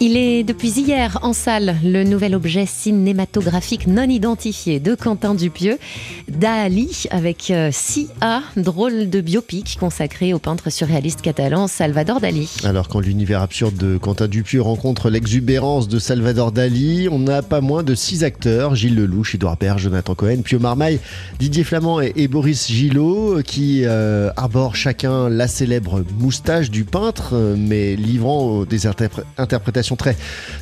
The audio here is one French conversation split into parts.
Il est depuis hier en salle le nouvel objet cinématographique non identifié de Quentin Dupieux, Dali avec euh, Sia, drôle de biopic consacré au peintre surréaliste catalan Salvador Dali. Alors quand l'univers absurde de Quentin Dupieux rencontre l'exubérance de Salvador Dali, on n'a pas moins de six acteurs, Gilles Lelouch, Edouard Baird, Jonathan Cohen, Pio Marmaille, Didier Flamand et, Boris Gillot qui euh, arborent chacun la célèbre moustache du peintre, euh, mais livrant des interprétations très,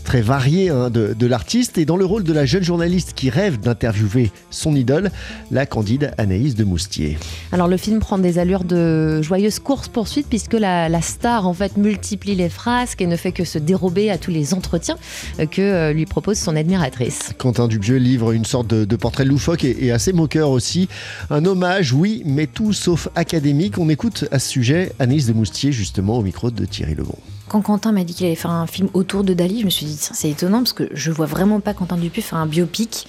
très variée hein, de, l'artiste. Et dans le rôle de la jeune journaliste qui rêve d'interviewer son idole, la candide Anaïs de Moustier. Alors le film prend des allures de joyeuse course-poursuite puisque la, star en fait multiplie les frasques et ne fait que se dérober à tous les entretiens euh, que euh, lui propose son admiratrice. Quentin Dubieux livre une sorte de, portrait loufoque et, et, assez moqueur aussi. Un hommage, oui, mais tout sauf académique. On écoute à ce sujet Anaïs de Moustier justement au micro de Thierry Lebon. Quand Quentin m'a dit qu'il allait faire un film autour de Dali, je me suis dit, c'est étonnant parce que je vois vraiment pas Quentin Dupieux faire un biopic.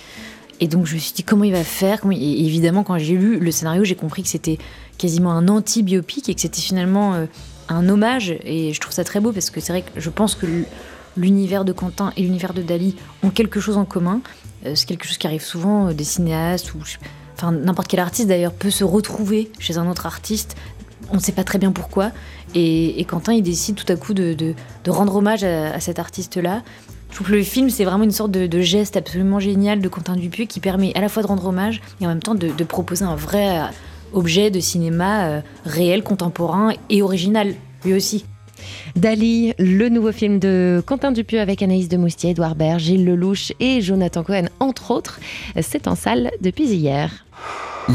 Et donc je me suis dit comment il va faire. Et évidemment, quand j'ai lu le scénario, j'ai compris que c'était quasiment un anti-biopic et que c'était finalement euh, un hommage. Et je trouve ça très beau parce que c'est vrai que je pense que l'univers de Quentin et l'univers de Dali ont quelque chose en commun. Euh, c'est quelque chose qui arrive souvent euh, des cinéastes ou enfin n'importe quel artiste d'ailleurs peut se retrouver chez un autre artiste on ne sait pas très bien pourquoi. Et, Quentin, il décide tout à coup de, rendre hommage à, cet artiste-là. Je trouve que le film, c'est vraiment une sorte de, geste absolument génial de Quentin Dupieux qui permet à la fois de rendre hommage et en même temps de, proposer un vrai euh, objet de cinéma euh, réel, contemporain et original, lui aussi. Dali, le nouveau film de Quentin Dupieux avec Anaïs de Moustier, Edouard Baird, Gilles Lelouch et Jonathan Cohen, entre autres, c'est en salle depuis hier.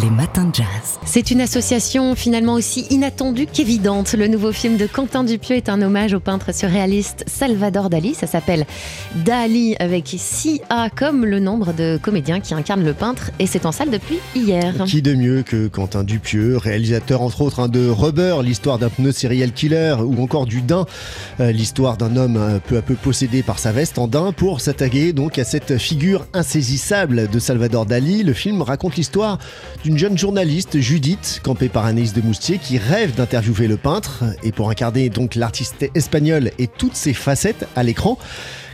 Les matins de jazz. C'est une association finalement aussi inattendue qu'évidente. Le nouveau film de Quentin Dupieux est un hommage au peintre surréaliste Salvador Dali. Ça s'appelle Dali avec 6A comme le nombre de comédiens qui incarnent le peintre et c'est en salle depuis hier. Qui de mieux que Quentin Dupieux, réalisateur entre autres hein, de Rubber, l'histoire d'un pneu serial killer ou encore du Dain, euh, l'histoire d'un homme euh, peu à peu possédé par sa veste en Dain pour s'attaquer donc à cette figure insaisissable de Salvador Dali. Le film raconte l'histoire d'une jeune journaliste, Judith, campée par Anaïs de Moustier, qui rêve d'interviewer le peintre. Et pour incarner donc l'artiste espagnol et toutes ses facettes à l'écran,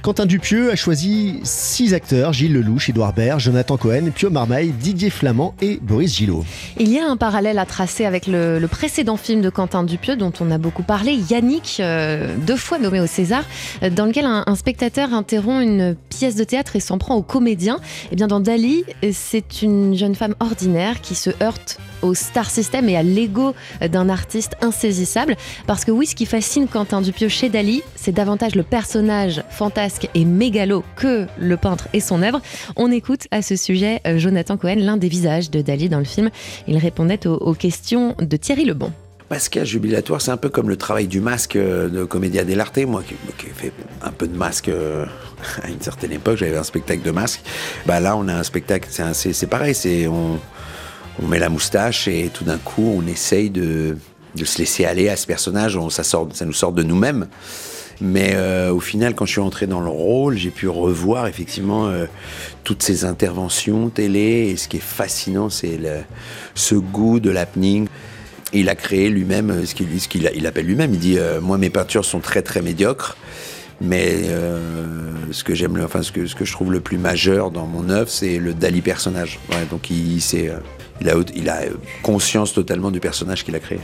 Quentin Dupieux a choisi six acteurs Gilles Lelouch, Édouard Baird, Jonathan Cohen, Pio Marmaille, Didier Flamand et Boris Gillot. Il y a un parallèle à tracer avec le, précédent film de Quentin Dupieux dont on a beaucoup parlé, Yannick, euh, deux fois nommé au César, euh, dans lequel un, spectateur interrompt une pièce de théâtre et s'en prend au comédien. Et eh bien dans Dali, c'est une jeune femme ordinaire qui se heurte au star system et à l'ego d'un artiste insaisissable. Parce que oui, ce qui fascine Quentin Dupieux chez Dali, c'est davantage le personnage fantasque et mégalo que le peintre et son œuvre. On écoute à ce sujet euh, Jonathan Cohen, l'un des visages de Dali dans le film. Il répondait aux, questions de Thierry Lebon. Masquage jubilatoire, c'est un peu comme le travail du masque euh, de Comédia dell'arte. Moi qui, ai fait un peu de masque euh, à une certaine époque, j'avais un spectacle de masque. Bah là, on a un spectacle, c'est pareil, c'est on, met la moustache et tout d'un coup, on essaye de, se laisser aller à ce personnage. ça, sort, ça nous sort de nous-mêmes. Mais euh, au final, quand je suis entré dans le rôle, j'ai pu revoir effectivement toutes ces interventions télé. Et ce qui est fascinant, c'est ce goût de Il a créé lui-même euh, ce qu'il il appelle lui-même. Il dit Moi, mes peintures sont très très médiocres. Mais ce que j'aime, enfin ce que, ce que je trouve le plus majeur dans mon œuvre, c'est le Dali personnage. donc il, il, il, a, il a conscience totalement du personnage qu'il a créé.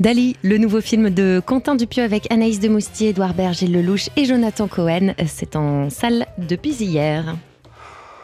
Dali, le nouveau film de Quentin Dupieux avec Anaïs de Moustier, Edouard Berger Lelouch et Jonathan Cohen, c'est en salle depuis hier.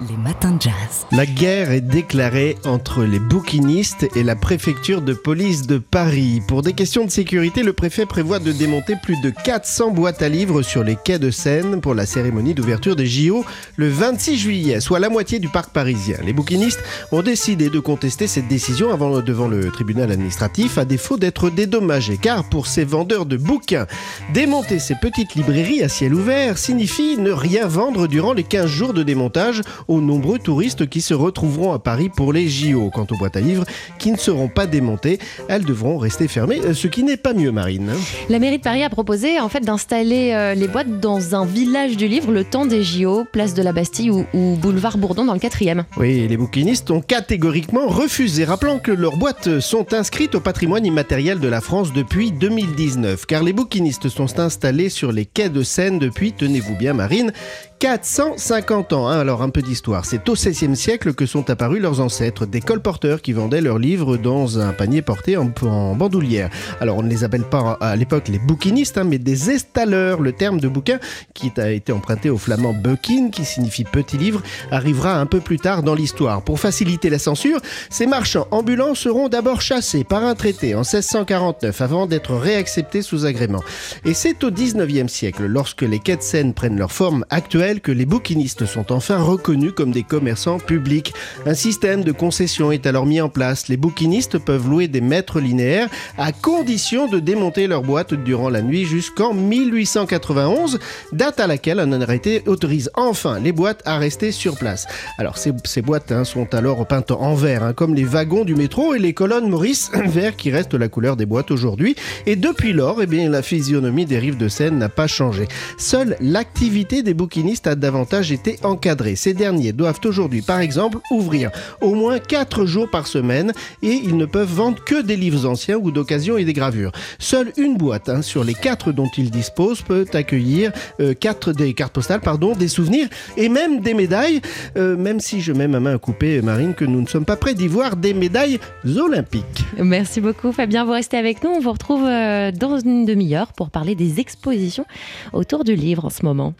Les matins de jazz. La guerre est déclarée entre les bouquinistes et la préfecture de police de Paris. Pour des questions de sécurité, le préfet prévoit de démonter plus de 400 boîtes à livres sur les quais de Seine pour la cérémonie d'ouverture des JO le 26 juillet, soit la moitié du parc parisien. Les bouquinistes ont décidé de contester cette décision avant, devant le tribunal administratif à défaut d'être dédommagés. Car pour ces vendeurs de bouquins, démonter ces petites librairies à ciel ouvert signifie ne rien vendre durant les 15 jours de démontage aux nombreux touristes qui se retrouveront à Paris pour les JO. Quant aux boîtes à livres qui ne seront pas démontées, elles devront rester fermées, euh, ce qui n'est pas mieux, Marine. La mairie de Paris a proposé en fait d'installer euh, les boîtes dans un village du livre le temps des JO, place de la Bastille ou, ou boulevard Bourdon dans le 4e. Oui, les bouquinistes ont catégoriquement refusé, rappelant que leurs boîtes sont inscrites au patrimoine immatériel de la France depuis 2019, car les bouquinistes sont installés sur les quais de Seine depuis, tenez-vous bien Marine, 450 ans. hein. Alors un peu d'histoire. C'est au XVIe siècle que sont apparus leurs ancêtres, des colporteurs qui vendaient leurs livres dans un panier porté en, bandoulière. Alors on ne les appelle pas à l'époque les bouquinistes, hein, mais des estalleurs. Le terme de bouquin, qui a été emprunté au flamand buckin, qui signifie petit livre, arrivera un peu plus tard dans l'histoire. Pour faciliter la censure, ces marchands ambulants seront d'abord chassés par un traité en 1649 avant d'être réacceptés sous agrément. Et c'est au 19e siècle, lorsque les de Seine prennent leur forme actuelle, que les bouquinistes sont enfin reconnus comme des commerçants publics. Un système de concession est alors mis en place. Les bouquinistes peuvent louer des mètres linéaires à condition de démonter leur boîte durant la nuit jusqu'en 1891, date à laquelle un arrêté autorise enfin les boîtes à rester sur place. Alors ces, boîtes hein, sont alors peintes en vert, hein, comme les wagons du métro et les colonnes Maurice, vert qui reste la couleur des boîtes aujourd'hui. Et depuis lors, eh bien, la physionomie des rives de Seine n'a pas changé. Seule l'activité des bouquinistes a davantage été encadrée. Ces derniers doivent aujourd'hui, par exemple, ouvrir au moins 4 jours par semaine et ils ne peuvent vendre que des livres anciens ou d'occasion et des gravures. Seule une boîte hein, sur les 4 dont ils disposent peut accueillir 4 des cartes postales, pardon, des souvenirs et même des médailles, euh, même si je mets ma main à couper, Marine, que nous ne sommes pas prêts d'y voir des médailles olympiques. Merci beaucoup Fabien, vous restez avec nous. On vous retrouve euh, dans une demi-heure pour parler des expositions autour du livre en ce moment.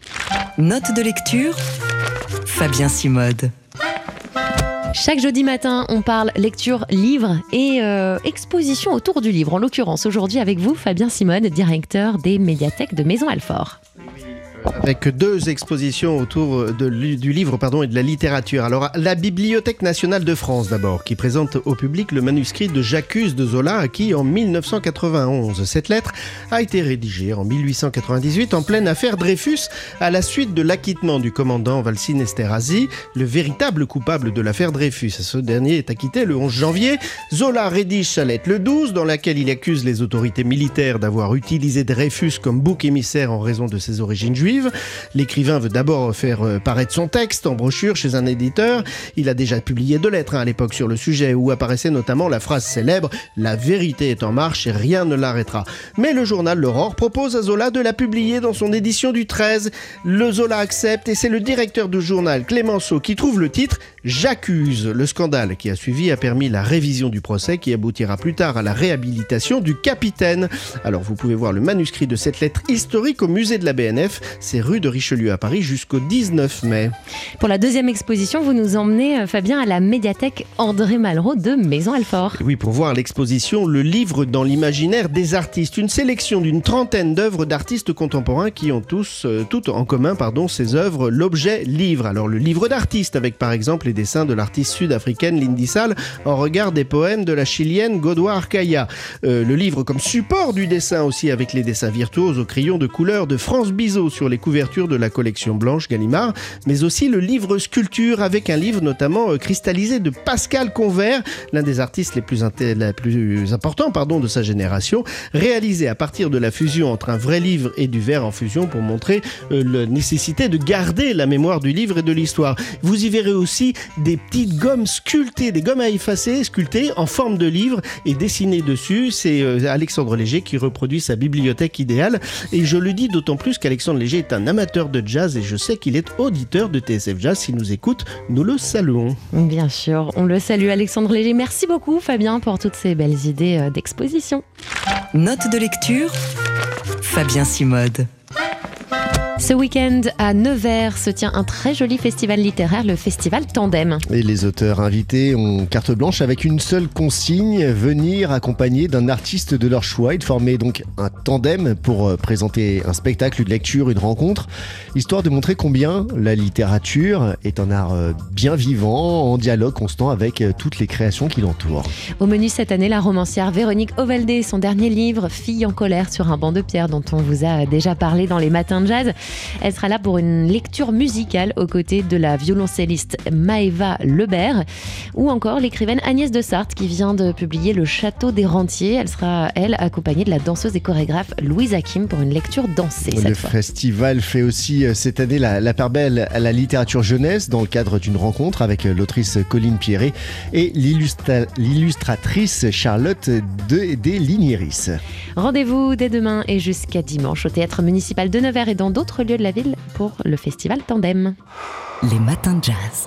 Note de lecture, Fabien Simode. Chaque jeudi matin, on parle lecture, livre et euh, exposition autour du livre. En l'occurrence, aujourd'hui avec vous, Fabien Simone, directeur des médiathèques de Maison Alfort. Avec deux expositions autour du livre pardon, et de la littérature. Alors, la Bibliothèque nationale de France d'abord, qui présente au public le manuscrit de J'accuse de Zola, acquis en 1991. Cette lettre a été rédigée en 1898 en pleine affaire Dreyfus, à la suite de l'acquittement du commandant Valsin Esterhazy, le véritable coupable de l'affaire Dreyfus. Ce dernier est acquitté le 11 janvier. Zola rédige sa lettre le 12, dans laquelle il accuse les autorités militaires d'avoir utilisé Dreyfus comme bouc émissaire en raison de ses origines juives. L'écrivain veut d'abord faire euh, paraître son texte en brochure chez un éditeur. Il a déjà publié deux lettres hein, à l'époque sur le sujet où apparaissait notamment la phrase célèbre La vérité est en marche et rien ne l'arrêtera. Mais le journal L'Aurore propose à Zola de la publier dans son édition du 13. Le Zola accepte et c'est le directeur du journal Clémenceau qui trouve le titre J'accuse. Le scandale qui a suivi a permis la révision du procès qui aboutira plus tard à la réhabilitation du capitaine. Alors vous pouvez voir le manuscrit de cette lettre historique au musée de la BNF. C'est rue de Richelieu à Paris jusqu'au 19 mai. Pour la deuxième exposition, vous nous emmenez, euh, Fabien, à la médiathèque André Malraux de Maison Alfort. Oui, pour voir l'exposition Le livre dans l'imaginaire des artistes, une sélection d'une trentaine d'œuvres d'artistes contemporains qui ont tous, euh, tout en commun, pardon, ces œuvres, l'objet livre. Alors le livre d'artiste avec par exemple les dessins de l'artiste sud-africaine Lindy Sall en regard des poèmes de la chilienne Godwa Arcaya. Euh, le livre comme support du dessin aussi avec les dessins virtuoses au crayon de couleur de France Bizot sur les couvertures de la collection blanche Gallimard, mais aussi le livre sculpture avec un livre notamment euh, cristallisé de Pascal Convert, l'un des artistes les plus, importants de sa génération, réalisé à partir de la fusion entre un vrai livre et du verre en fusion pour montrer euh, la nécessité de garder la mémoire du livre et de l'histoire. Vous y verrez aussi des petites gommes sculptées, des gommes à effacer sculptées en forme de livre et dessinées dessus. C'est euh, Alexandre Léger qui reproduit sa bibliothèque idéale. Et je le dis d'autant plus qu'Alexandre Léger est un amateur de jazz et je sais qu'il est auditeur de TSF Jazz. S'il nous écoute, nous le saluons. Bien sûr, on le salue Alexandre Léger. Merci beaucoup Fabien pour toutes ces belles idées euh, d'exposition. Note de lecture, Fabien Simode. Ce week-end à Nevers se tient un très joli festival littéraire, le festival Tandem. Et les auteurs invités ont carte blanche avec une seule consigne, venir accompagné d'un artiste de leur choix. Ils formaient donc un tandem pour euh, présenter un spectacle, une lecture, une rencontre, histoire de montrer combien la littérature est un art euh, bien vivant, en dialogue constant avec euh, toutes les créations qui l'entourent. Au menu cette année, la romancière Véronique Ovaldé, son dernier livre, Fille en colère sur un banc de pierre, dont on vous a déjà parlé dans les matins de jazz. Elle sera là pour une lecture musicale aux côtés de la violoncelliste Maëva Lebert ou encore l'écrivaine Agnès de Sarthe qui vient de publier Le Château des Rentiers. Elle sera, elle, accompagnée de la danseuse et chorégraphe Louise Hakim pour une lecture dansée. Le festival fait aussi euh, cette année la, la part belle à la littérature jeunesse dans le cadre d'une rencontre avec l'autrice Colline Pierret et l'illustratrice Charlotte de, des. Rendez-vous dès demain et jusqu'à dimanche au théâtre municipal de Nevers et dans d'autres lieux de la ville pour le festival Tandem. Les matins de jazz.